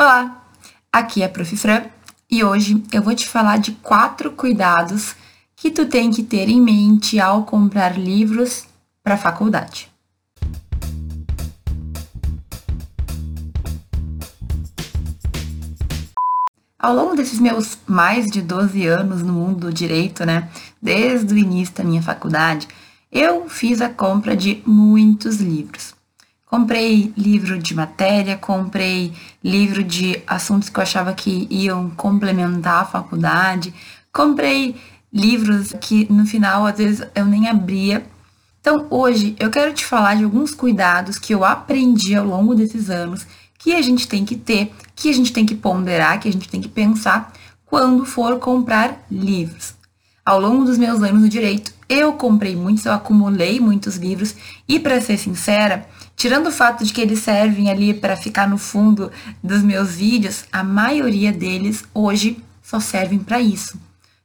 Olá, aqui é a Prof. Fran e hoje eu vou te falar de quatro cuidados que tu tem que ter em mente ao comprar livros para a faculdade. Ao longo desses meus mais de 12 anos no mundo do direito, né, desde o início da minha faculdade, eu fiz a compra de muitos livros. Comprei livro de matéria, comprei livro de assuntos que eu achava que iam complementar a faculdade, comprei livros que no final às vezes eu nem abria. Então hoje eu quero te falar de alguns cuidados que eu aprendi ao longo desses anos que a gente tem que ter, que a gente tem que ponderar, que a gente tem que pensar quando for comprar livros. Ao longo dos meus anos no direito, eu comprei muitos, eu acumulei muitos livros e para ser sincera, Tirando o fato de que eles servem ali para ficar no fundo dos meus vídeos, a maioria deles hoje só servem para isso.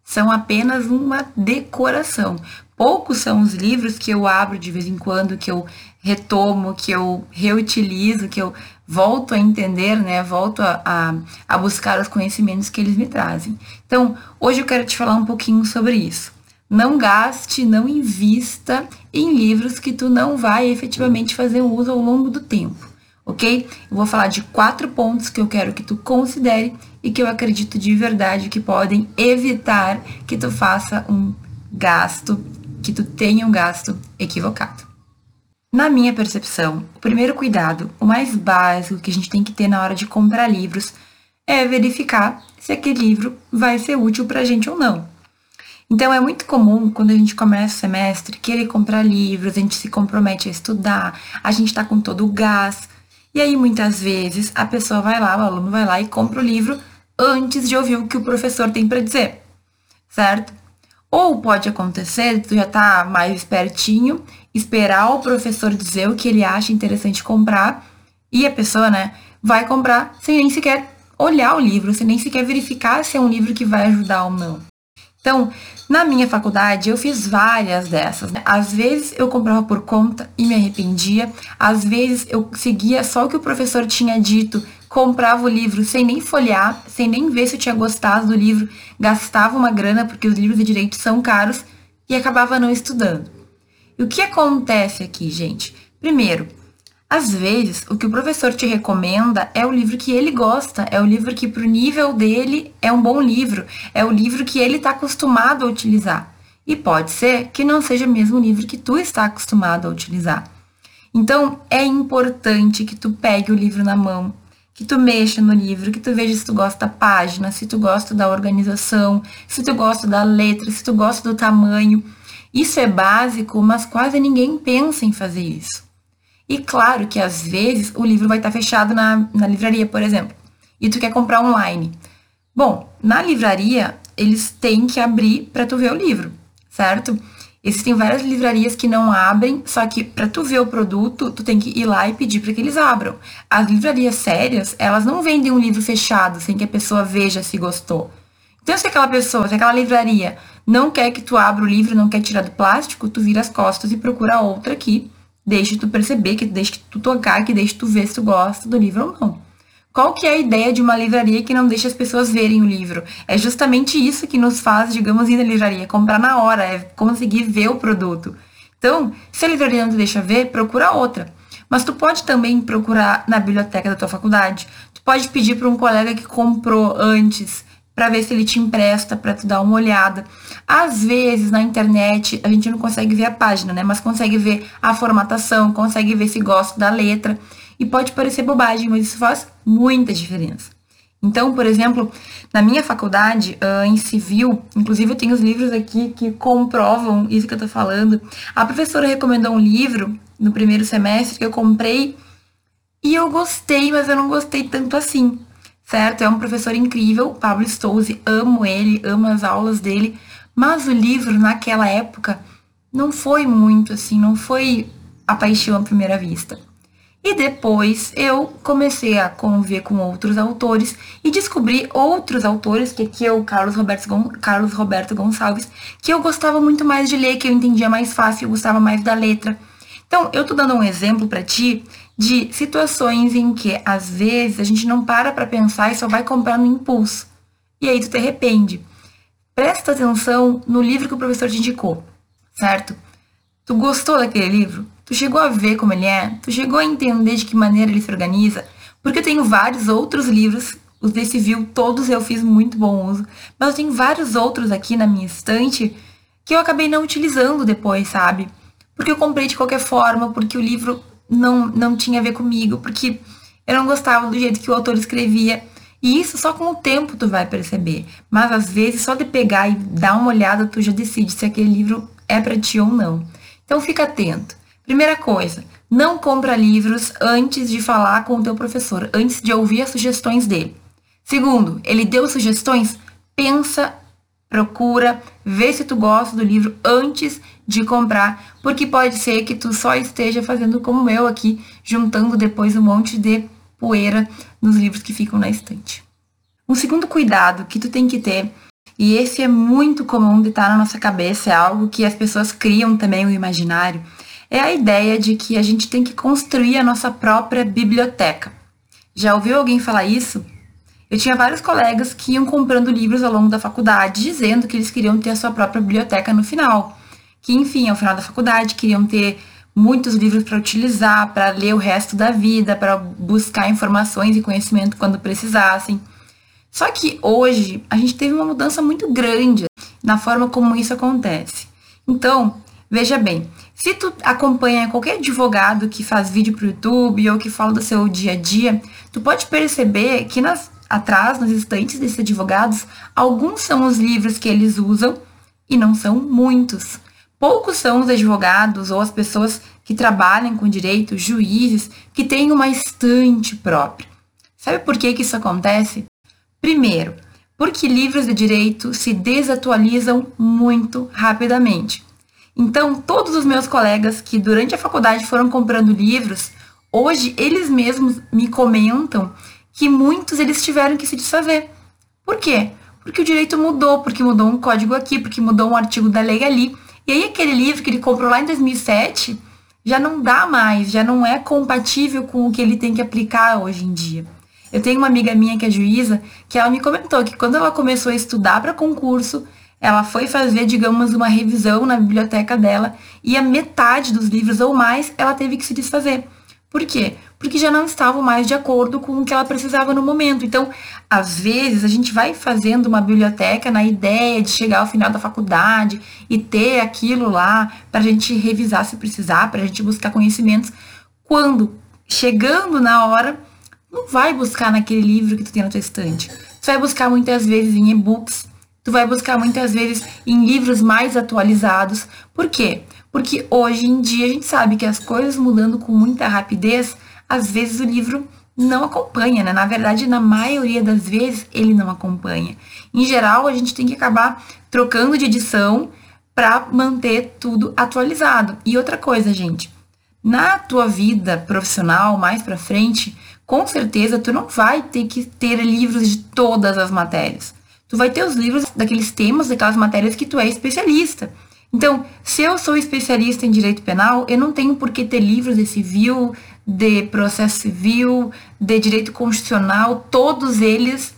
São apenas uma decoração. Poucos são os livros que eu abro de vez em quando, que eu retomo, que eu reutilizo, que eu volto a entender, né? Volto a, a, a buscar os conhecimentos que eles me trazem. Então, hoje eu quero te falar um pouquinho sobre isso. Não gaste, não invista em livros que tu não vai efetivamente fazer uso ao longo do tempo, ok? Eu vou falar de quatro pontos que eu quero que tu considere e que eu acredito de verdade que podem evitar que tu faça um gasto, que tu tenha um gasto equivocado. Na minha percepção, o primeiro cuidado, o mais básico que a gente tem que ter na hora de comprar livros, é verificar se aquele livro vai ser útil para a gente ou não. Então é muito comum quando a gente começa o semestre querer comprar livros, a gente se compromete a estudar, a gente está com todo o gás. E aí muitas vezes a pessoa vai lá, o aluno vai lá e compra o livro antes de ouvir o que o professor tem para dizer, certo? Ou pode acontecer, tu já tá mais espertinho, esperar o professor dizer o que ele acha interessante comprar e a pessoa, né, vai comprar sem nem sequer olhar o livro, sem nem sequer verificar se é um livro que vai ajudar ou não. Então, na minha faculdade, eu fiz várias dessas. Né? Às vezes eu comprava por conta e me arrependia, às vezes eu seguia só o que o professor tinha dito, comprava o livro sem nem folhear, sem nem ver se eu tinha gostado do livro, gastava uma grana, porque os livros de direito são caros, e acabava não estudando. E o que acontece aqui, gente? Primeiro, às vezes, o que o professor te recomenda é o livro que ele gosta, é o livro que, para o nível dele, é um bom livro, é o livro que ele está acostumado a utilizar. E pode ser que não seja mesmo o livro que tu está acostumado a utilizar. Então, é importante que tu pegue o livro na mão, que tu mexa no livro, que tu veja se tu gosta da página, se tu gosta da organização, se tu gosta da letra, se tu gosta do tamanho. Isso é básico, mas quase ninguém pensa em fazer isso. E claro que às vezes o livro vai estar fechado na, na livraria, por exemplo, e tu quer comprar online. Bom, na livraria eles têm que abrir para tu ver o livro, certo? Existem várias livrarias que não abrem, só que para tu ver o produto, tu tem que ir lá e pedir para que eles abram. As livrarias sérias, elas não vendem um livro fechado sem que a pessoa veja se gostou. Então, se aquela pessoa, se aquela livraria não quer que tu abra o livro, não quer tirar do plástico, tu vira as costas e procura outra aqui Deixe tu perceber, que deixe tu tocar, que deixe tu ver se tu gosta do livro ou não. Qual que é a ideia de uma livraria que não deixa as pessoas verem o livro? É justamente isso que nos faz, digamos, ir na livraria, comprar na hora, é conseguir ver o produto. Então, se a livraria não te deixa ver, procura outra. Mas tu pode também procurar na biblioteca da tua faculdade. Tu pode pedir para um colega que comprou antes para ver se ele te empresta para tu dar uma olhada. Às vezes na internet a gente não consegue ver a página, né? Mas consegue ver a formatação, consegue ver se gosta da letra. E pode parecer bobagem, mas isso faz muita diferença. Então, por exemplo, na minha faculdade, uh, em civil, inclusive eu tenho os livros aqui que comprovam isso que eu tô falando. A professora recomendou um livro no primeiro semestre que eu comprei e eu gostei, mas eu não gostei tanto assim certo? É um professor incrível, Pablo Stouze, amo ele, amo as aulas dele, mas o livro naquela época não foi muito assim, não foi a paixão à primeira vista. E depois eu comecei a conviver com outros autores e descobri outros autores, que aqui é o Carlos Roberto, Gon Carlos Roberto Gonçalves, que eu gostava muito mais de ler, que eu entendia mais fácil, eu gostava mais da letra. Então, eu tô dando um exemplo para ti de situações em que, às vezes, a gente não para para pensar e só vai comprar no impulso. E aí tu te arrepende. Presta atenção no livro que o professor te indicou, certo? Tu gostou daquele livro? Tu chegou a ver como ele é? Tu chegou a entender de que maneira ele se organiza? Porque eu tenho vários outros livros, os desse viu, todos eu fiz muito bom uso, mas eu tenho vários outros aqui na minha estante que eu acabei não utilizando depois, sabe? Porque eu comprei de qualquer forma, porque o livro não, não tinha a ver comigo, porque eu não gostava do jeito que o autor escrevia. E isso só com o tempo tu vai perceber. Mas às vezes só de pegar e dar uma olhada tu já decide se aquele livro é para ti ou não. Então fica atento. Primeira coisa, não compra livros antes de falar com o teu professor, antes de ouvir as sugestões dele. Segundo, ele deu sugestões, pensa, procura, vê se tu gosta do livro antes de comprar, porque pode ser que tu só esteja fazendo como eu aqui, juntando depois um monte de poeira nos livros que ficam na estante. Um segundo cuidado que tu tem que ter, e esse é muito comum de estar na nossa cabeça, é algo que as pessoas criam também o imaginário, é a ideia de que a gente tem que construir a nossa própria biblioteca. Já ouviu alguém falar isso? Eu tinha vários colegas que iam comprando livros ao longo da faculdade, dizendo que eles queriam ter a sua própria biblioteca no final. Que, enfim, ao final da faculdade, queriam ter muitos livros para utilizar, para ler o resto da vida, para buscar informações e conhecimento quando precisassem. Só que hoje a gente teve uma mudança muito grande na forma como isso acontece. Então, veja bem, se tu acompanha qualquer advogado que faz vídeo pro YouTube ou que fala do seu dia a dia, tu pode perceber que nas, atrás, nas estantes desses advogados, alguns são os livros que eles usam e não são muitos. Poucos são os advogados ou as pessoas que trabalham com direito, juízes, que têm uma estante própria. Sabe por que, que isso acontece? Primeiro, porque livros de direito se desatualizam muito rapidamente. Então, todos os meus colegas que durante a faculdade foram comprando livros, hoje eles mesmos me comentam que muitos eles tiveram que se desfazer. Por quê? Porque o direito mudou, porque mudou um código aqui, porque mudou um artigo da lei ali. E aí aquele livro que ele comprou lá em 2007 já não dá mais, já não é compatível com o que ele tem que aplicar hoje em dia. Eu tenho uma amiga minha que é juíza, que ela me comentou que quando ela começou a estudar para concurso, ela foi fazer, digamos, uma revisão na biblioteca dela e a metade dos livros ou mais ela teve que se desfazer. Por quê? Porque já não estavam mais de acordo com o que ela precisava no momento. Então, às vezes, a gente vai fazendo uma biblioteca na ideia de chegar ao final da faculdade e ter aquilo lá para a gente revisar se precisar, para a gente buscar conhecimentos. Quando, chegando na hora, não vai buscar naquele livro que tu tem na tua estante. Tu vai buscar muitas vezes em e-books, Tu vai buscar muitas vezes em livros mais atualizados. Por quê? Porque hoje em dia a gente sabe que as coisas mudando com muita rapidez, às vezes o livro não acompanha, né? Na verdade, na maioria das vezes ele não acompanha. Em geral, a gente tem que acabar trocando de edição para manter tudo atualizado. E outra coisa, gente, na tua vida profissional mais para frente, com certeza tu não vai ter que ter livros de todas as matérias tu vai ter os livros daqueles temas, daquelas matérias que tu é especialista. Então, se eu sou especialista em direito penal, eu não tenho por que ter livros de civil, de processo civil, de direito constitucional, todos eles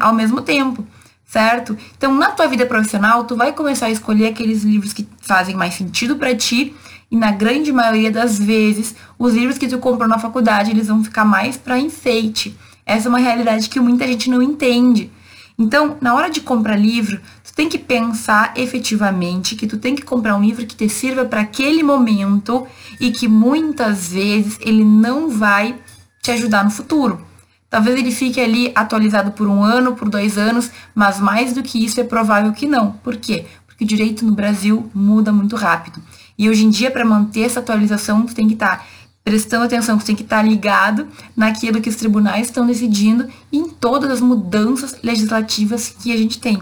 ao mesmo tempo, certo? Então, na tua vida profissional, tu vai começar a escolher aqueles livros que fazem mais sentido para ti, e na grande maioria das vezes, os livros que tu comprou na faculdade, eles vão ficar mais para enfeite. Essa é uma realidade que muita gente não entende. Então, na hora de comprar livro, tu tem que pensar efetivamente que tu tem que comprar um livro que te sirva para aquele momento e que muitas vezes ele não vai te ajudar no futuro. Talvez ele fique ali atualizado por um ano, por dois anos, mas mais do que isso é provável que não. Por quê? Porque o direito no Brasil muda muito rápido. E hoje em dia, para manter essa atualização, tu tem que estar tá prestando atenção, você tem que estar ligado naquilo que os tribunais estão decidindo e em todas as mudanças legislativas que a gente tem,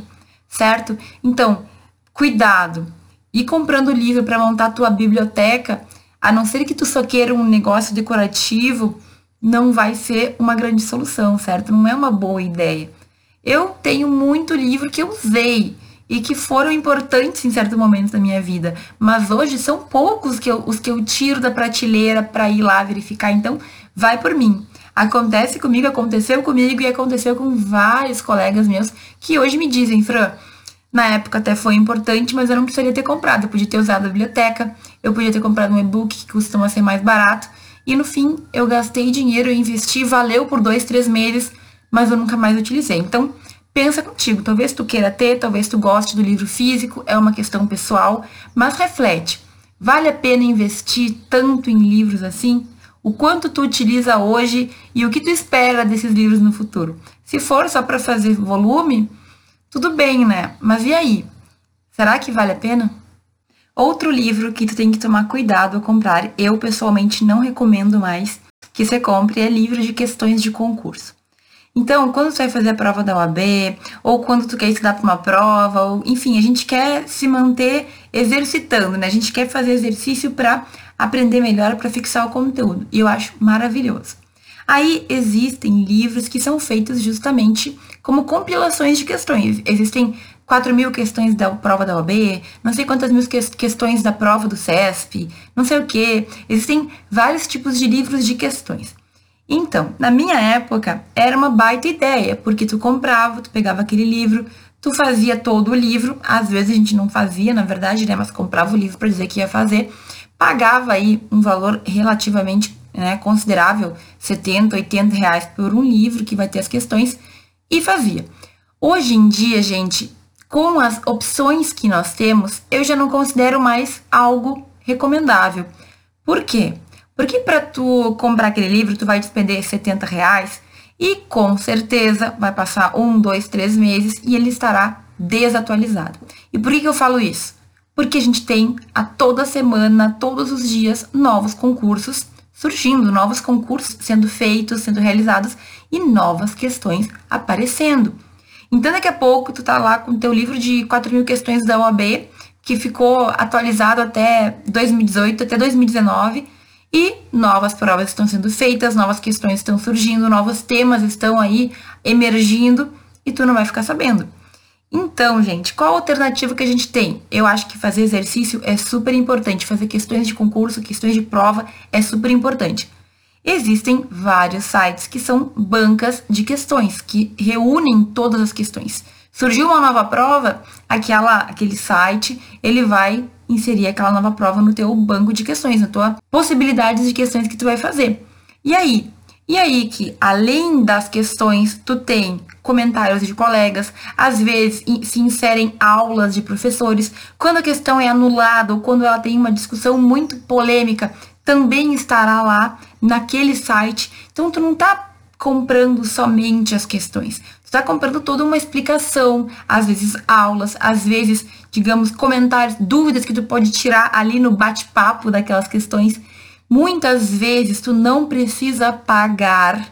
certo? Então, cuidado. E comprando livro para montar a tua biblioteca, a não ser que tu só queira um negócio decorativo, não vai ser uma grande solução, certo? Não é uma boa ideia. Eu tenho muito livro que eu usei e que foram importantes em certo momento da minha vida, mas hoje são poucos que eu, os que eu tiro da prateleira para ir lá verificar. Então, vai por mim. Acontece comigo, aconteceu comigo e aconteceu com vários colegas meus que hoje me dizem, Fran, na época até foi importante, mas eu não precisaria ter comprado. Eu podia ter usado a biblioteca, eu podia ter comprado um e-book que costuma ser mais barato. E no fim, eu gastei dinheiro, eu investi, valeu por dois, três meses, mas eu nunca mais utilizei. Então, pensa contigo. Talvez tu queira ter, talvez tu goste do livro físico, é uma questão pessoal, mas reflete. Vale a pena investir tanto em livros assim? O quanto tu utiliza hoje e o que tu espera desses livros no futuro? Se for só para fazer volume, tudo bem, né? Mas e aí? Será que vale a pena? Outro livro que tu tem que tomar cuidado ao comprar, eu pessoalmente não recomendo mais que você compre, é livro de questões de concurso. Então, quando você vai fazer a prova da OAB, ou quando tu quer estudar para uma prova, ou, enfim, a gente quer se manter exercitando, né? A gente quer fazer exercício para aprender melhor, para fixar o conteúdo. E eu acho maravilhoso. Aí existem livros que são feitos justamente como compilações de questões. Existem 4 mil questões da prova da OAB, não sei quantas mil questões da prova do CESP, não sei o que. Existem vários tipos de livros de questões. Então, na minha época, era uma baita ideia, porque tu comprava, tu pegava aquele livro, tu fazia todo o livro, às vezes a gente não fazia, na verdade, né, mas comprava o livro para dizer que ia fazer, pagava aí um valor relativamente né, considerável, 70, 80 reais por um livro que vai ter as questões, e fazia. Hoje em dia, gente, com as opções que nós temos, eu já não considero mais algo recomendável. Por quê? Porque para tu comprar aquele livro, tu vai despender 70 reais e com certeza vai passar um, dois, três meses e ele estará desatualizado. E por que, que eu falo isso? Porque a gente tem a toda semana, todos os dias, novos concursos surgindo, novos concursos sendo feitos, sendo realizados e novas questões aparecendo. Então daqui a pouco tu tá lá com o teu livro de 4 mil questões da OAB, que ficou atualizado até 2018, até 2019, e novas provas estão sendo feitas, novas questões estão surgindo, novos temas estão aí emergindo e tu não vai ficar sabendo. Então, gente, qual a alternativa que a gente tem? Eu acho que fazer exercício é super importante, fazer questões de concurso, questões de prova é super importante. Existem vários sites que são bancas de questões, que reúnem todas as questões. Surgiu uma nova prova, aquela, aquele site, ele vai inserir aquela nova prova no teu banco de questões, na tua possibilidades de questões que tu vai fazer. E aí? E aí que, além das questões, tu tem comentários de colegas, às vezes se inserem aulas de professores. Quando a questão é anulada ou quando ela tem uma discussão muito polêmica, também estará lá naquele site. Então tu não tá comprando somente as questões. Está comprando toda uma explicação, às vezes aulas, às vezes, digamos, comentários, dúvidas que tu pode tirar ali no bate-papo daquelas questões. Muitas vezes tu não precisa pagar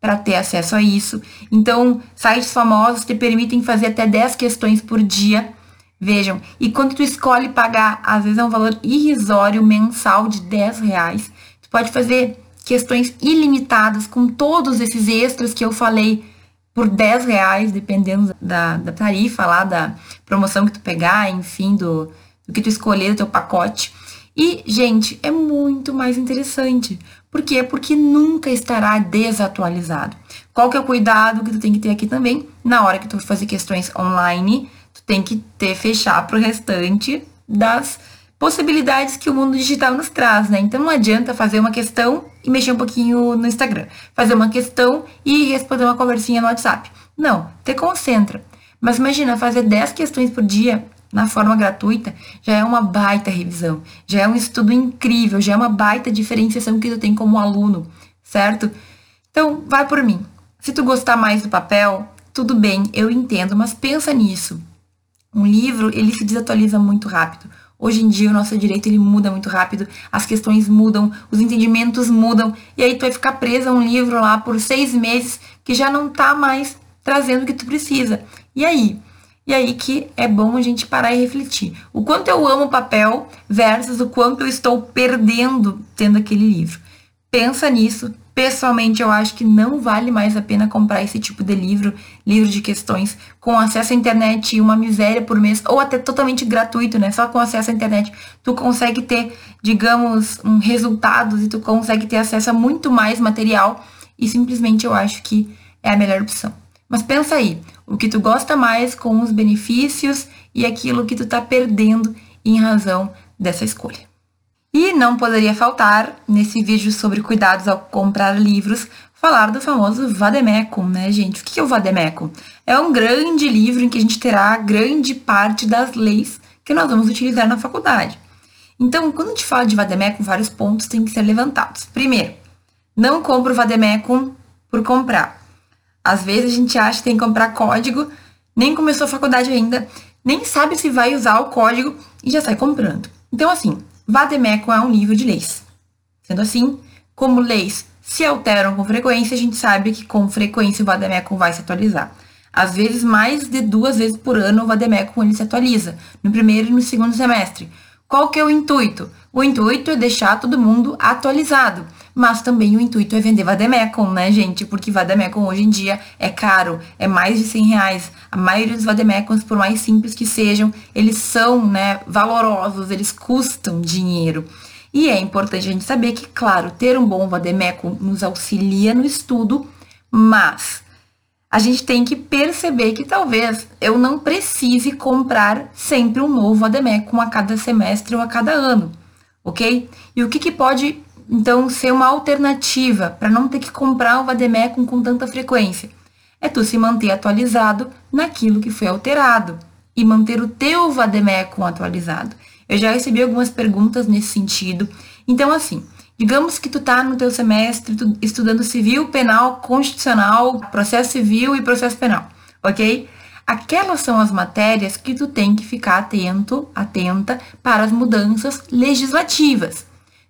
para ter acesso a isso. Então, sites famosos te permitem fazer até 10 questões por dia. Vejam, e quando tu escolhe pagar, às vezes é um valor irrisório mensal de 10 reais, tu pode fazer questões ilimitadas com todos esses extras que eu falei por 10 reais, dependendo da, da tarifa lá, da promoção que tu pegar, enfim, do, do que tu escolher, do teu pacote. E, gente, é muito mais interessante. Por quê? Porque nunca estará desatualizado. Qual que é o cuidado que tu tem que ter aqui também? Na hora que tu for fazer questões online, tu tem que ter fechar para o restante das possibilidades que o mundo digital nos traz, né? Então não adianta fazer uma questão e mexer um pouquinho no Instagram, fazer uma questão e responder uma conversinha no WhatsApp. Não, te concentra. Mas imagina fazer 10 questões por dia na forma gratuita já é uma baita revisão, já é um estudo incrível, já é uma baita diferenciação que tu tem como aluno, certo? Então, vai por mim. Se tu gostar mais do papel, tudo bem, eu entendo, mas pensa nisso. Um livro, ele se desatualiza muito rápido. Hoje em dia o nosso direito ele muda muito rápido, as questões mudam, os entendimentos mudam, e aí tu vai ficar presa a um livro lá por seis meses que já não tá mais trazendo o que tu precisa. E aí? E aí que é bom a gente parar e refletir. O quanto eu amo o papel versus o quanto eu estou perdendo tendo aquele livro. Pensa nisso, Pessoalmente, eu acho que não vale mais a pena comprar esse tipo de livro, livro de questões, com acesso à internet e uma miséria por mês, ou até totalmente gratuito, né? Só com acesso à internet, tu consegue ter, digamos, um resultados e tu consegue ter acesso a muito mais material e simplesmente eu acho que é a melhor opção. Mas pensa aí, o que tu gosta mais com os benefícios e aquilo que tu tá perdendo em razão dessa escolha. E não poderia faltar, nesse vídeo sobre cuidados ao comprar livros, falar do famoso Vademecum, né, gente? O que é o Vademecum? É um grande livro em que a gente terá grande parte das leis que nós vamos utilizar na faculdade. Então, quando a gente fala de Vademecum, vários pontos têm que ser levantados. Primeiro, não compra o Vademecum por comprar. Às vezes a gente acha que tem que comprar código, nem começou a faculdade ainda, nem sabe se vai usar o código e já sai comprando. Então, assim, Vademecum é um nível de leis. Sendo assim, como leis se alteram com frequência, a gente sabe que com frequência o Vademecum vai se atualizar. Às vezes, mais de duas vezes por ano o Vademecum ele se atualiza, no primeiro e no segundo semestre. Qual que é o intuito? O intuito é deixar todo mundo atualizado, mas também o intuito é vender Vademecum, né, gente? Porque Vademecum hoje em dia é caro, é mais de 100 reais. A maioria dos Vademecums, por mais simples que sejam, eles são, né, valorosos, eles custam dinheiro. E é importante a gente saber que, claro, ter um bom Vademecum nos auxilia no estudo, mas a gente tem que perceber que talvez eu não precise comprar sempre um novo Vademecum a cada semestre ou a cada ano, ok? E o que, que pode, então, ser uma alternativa para não ter que comprar o Vademecum com tanta frequência? É tu se manter atualizado naquilo que foi alterado e manter o teu Vademecum atualizado. Eu já recebi algumas perguntas nesse sentido. Então, assim, Digamos que tu tá no teu semestre estudando civil, penal, constitucional, processo civil e processo penal, ok? Aquelas são as matérias que tu tem que ficar atento, atenta para as mudanças legislativas.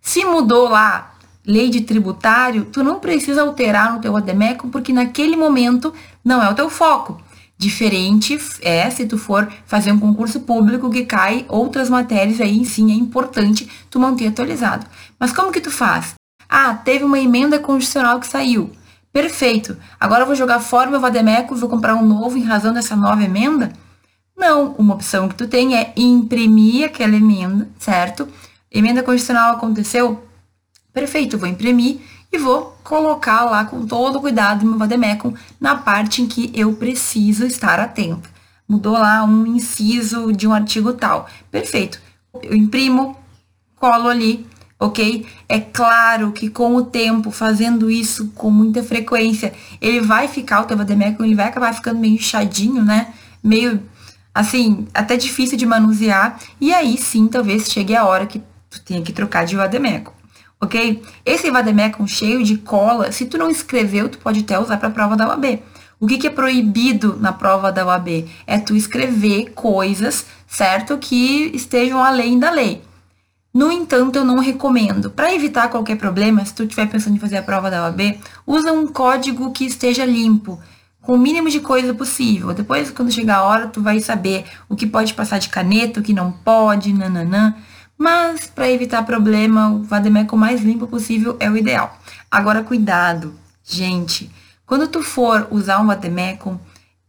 Se mudou lá lei de tributário, tu não precisa alterar no teu ADMECO porque naquele momento não é o teu foco. Diferente é se tu for fazer um concurso público que cai outras matérias, aí sim é importante tu manter atualizado. Mas como que tu faz? Ah, teve uma emenda constitucional que saiu. Perfeito. Agora eu vou jogar fora meu vademeco vou comprar um novo em razão dessa nova emenda? Não. Uma opção que tu tem é imprimir aquela emenda, certo? Emenda constitucional aconteceu? Perfeito, vou imprimir e vou colocar lá com todo cuidado meu vademecum na parte em que eu preciso estar atento. Mudou lá um inciso de um artigo tal. Perfeito. Eu imprimo, colo ali, ok? É claro que com o tempo, fazendo isso com muita frequência, ele vai ficar, o teu vademecum, ele vai acabar ficando meio inchadinho, né? Meio, assim, até difícil de manusear. E aí sim, talvez chegue a hora que tu tenha que trocar de vademecum ok? Esse vademecum cheio de cola, se tu não escreveu, tu pode até usar para a prova da UAB. O que, que é proibido na prova da UAB? É tu escrever coisas, certo? Que estejam além da lei. No entanto, eu não recomendo. Para evitar qualquer problema, se tu estiver pensando em fazer a prova da UAB, usa um código que esteja limpo, com o mínimo de coisa possível. Depois, quando chegar a hora, tu vai saber o que pode passar de caneta, o que não pode, nananã. Mas, para evitar problema, o vademecum mais limpo possível é o ideal. Agora, cuidado, gente. Quando tu for usar um vademecum,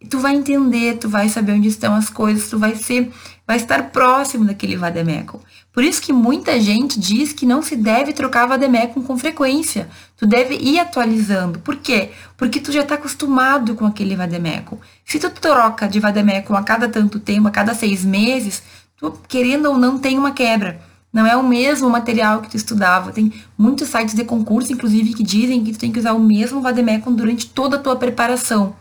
tu vai entender, tu vai saber onde estão as coisas, tu vai ser, vai estar próximo daquele vademecum. Por isso que muita gente diz que não se deve trocar vademecum com frequência. Tu deve ir atualizando. Por quê? Porque tu já está acostumado com aquele vademecum. Se tu troca de vademecum a cada tanto tempo, a cada seis meses, tu, querendo ou não, tem uma quebra. Não é o mesmo material que tu estudava. Tem muitos sites de concurso, inclusive, que dizem que tu tem que usar o mesmo vademecum durante toda a tua preparação.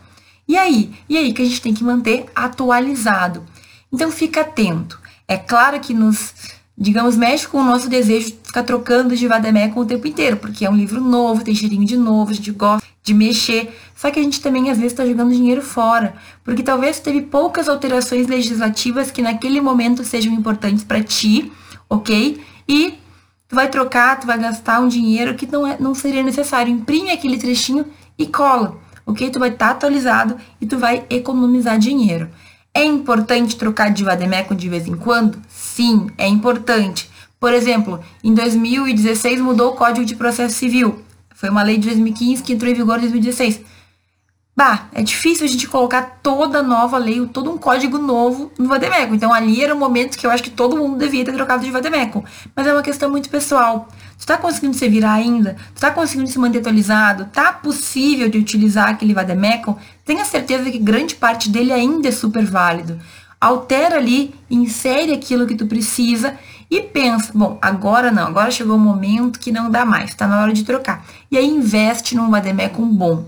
E aí? E aí que a gente tem que manter atualizado. Então fica atento. É claro que nos, digamos, mexe com o nosso desejo de ficar trocando de vademecum o tempo inteiro, porque é um livro novo, tem cheirinho de novo, a gente gosta de mexer. Só que a gente também às vezes está jogando dinheiro fora, porque talvez teve poucas alterações legislativas que naquele momento sejam importantes para ti, ok? E tu vai trocar, tu vai gastar um dinheiro que não, é, não seria necessário. Imprime aquele trechinho e cola, ok? Tu vai estar tá atualizado e tu vai economizar dinheiro. É importante trocar de vademecum de vez em quando? Sim, é importante. Por exemplo, em 2016 mudou o Código de Processo Civil Foi uma lei de 2015 que entrou em vigor em 2016. Bah, é difícil a gente colocar toda nova lei, todo um código novo no Vademeco. Então ali era o momento que eu acho que todo mundo devia ter trocado de Vademeco. Mas é uma questão muito pessoal. Tu tá conseguindo se virar ainda? Tu tá conseguindo se manter atualizado? Tá possível de utilizar aquele Vademeco? Tenha certeza que grande parte dele ainda é super válido. Altera ali, insere aquilo que tu precisa e pensa, bom, agora não, agora chegou o momento que não dá mais, tá na hora de trocar. E aí investe num Vademeco bom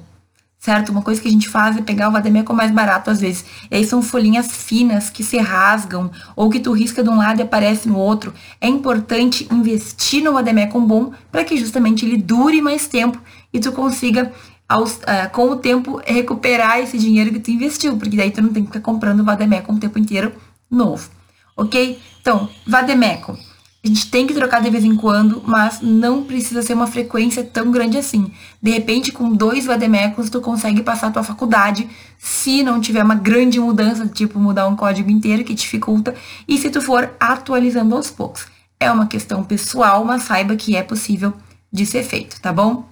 certo? Uma coisa que a gente faz é pegar o vademeco mais barato às vezes. E aí são folhinhas finas que se rasgam ou que tu risca de um lado e aparece no outro. É importante investir no vademeco bom para que justamente ele dure mais tempo e tu consiga aos, uh, com o tempo recuperar esse dinheiro que tu investiu, porque daí tu não tem que ficar comprando vademeco o tempo inteiro novo, ok? Então, vademeco a gente tem que trocar de vez em quando, mas não precisa ser uma frequência tão grande assim. De repente, com dois vademecums, tu consegue passar a tua faculdade, se não tiver uma grande mudança, tipo mudar um código inteiro que dificulta, e se tu for atualizando aos poucos. É uma questão pessoal, mas saiba que é possível de ser feito, tá bom?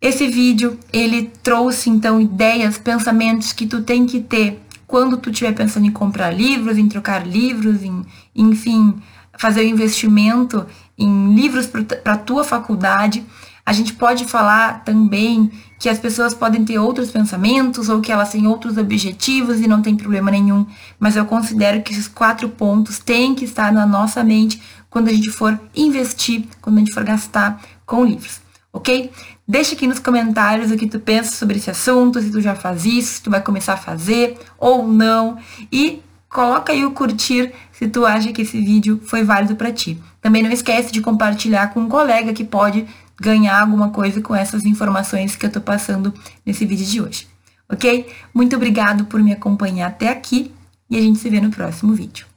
Esse vídeo, ele trouxe, então, ideias, pensamentos que tu tem que ter quando tu estiver pensando em comprar livros, em trocar livros, em, enfim fazer o investimento em livros para a tua faculdade. A gente pode falar também que as pessoas podem ter outros pensamentos ou que elas têm outros objetivos e não tem problema nenhum, mas eu considero que esses quatro pontos têm que estar na nossa mente quando a gente for investir, quando a gente for gastar com livros, ok? Deixa aqui nos comentários o que tu pensa sobre esse assunto, se tu já faz isso, se tu vai começar a fazer ou não. E coloca aí o curtir se tu acha que esse vídeo foi válido para ti. Também não esquece de compartilhar com um colega que pode ganhar alguma coisa com essas informações que eu tô passando nesse vídeo de hoje. Ok? Muito obrigado por me acompanhar até aqui e a gente se vê no próximo vídeo.